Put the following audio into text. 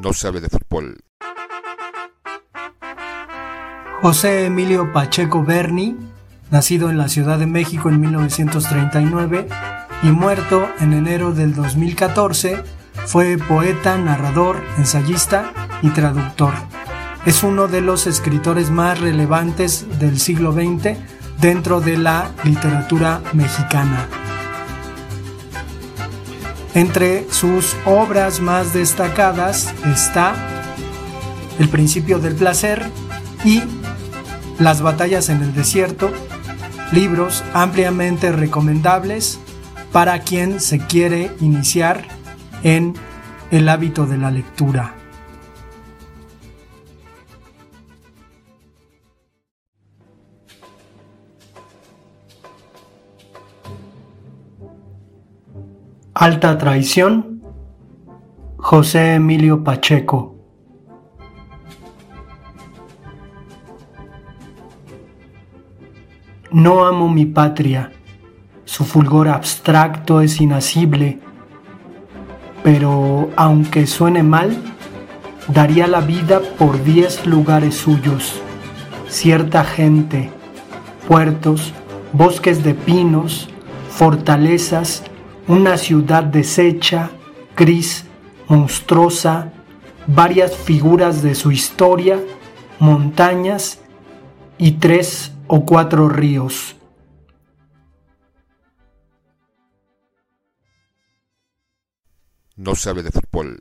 no sabe de fútbol. José Emilio Pacheco Berni, nacido en la Ciudad de México en 1939 y muerto en enero del 2014, fue poeta, narrador, ensayista y traductor. Es uno de los escritores más relevantes del siglo XX dentro de la literatura mexicana. Entre sus obras más destacadas está El principio del placer y Las batallas en el desierto, libros ampliamente recomendables para quien se quiere iniciar en el hábito de la lectura. Alta traición, José Emilio Pacheco. No amo mi patria, su fulgor abstracto es inasible, pero aunque suene mal, daría la vida por diez lugares suyos, cierta gente, puertos, bosques de pinos, fortalezas, una ciudad deshecha, gris, monstruosa, varias figuras de su historia, montañas y tres o cuatro ríos. No sabe de fútbol.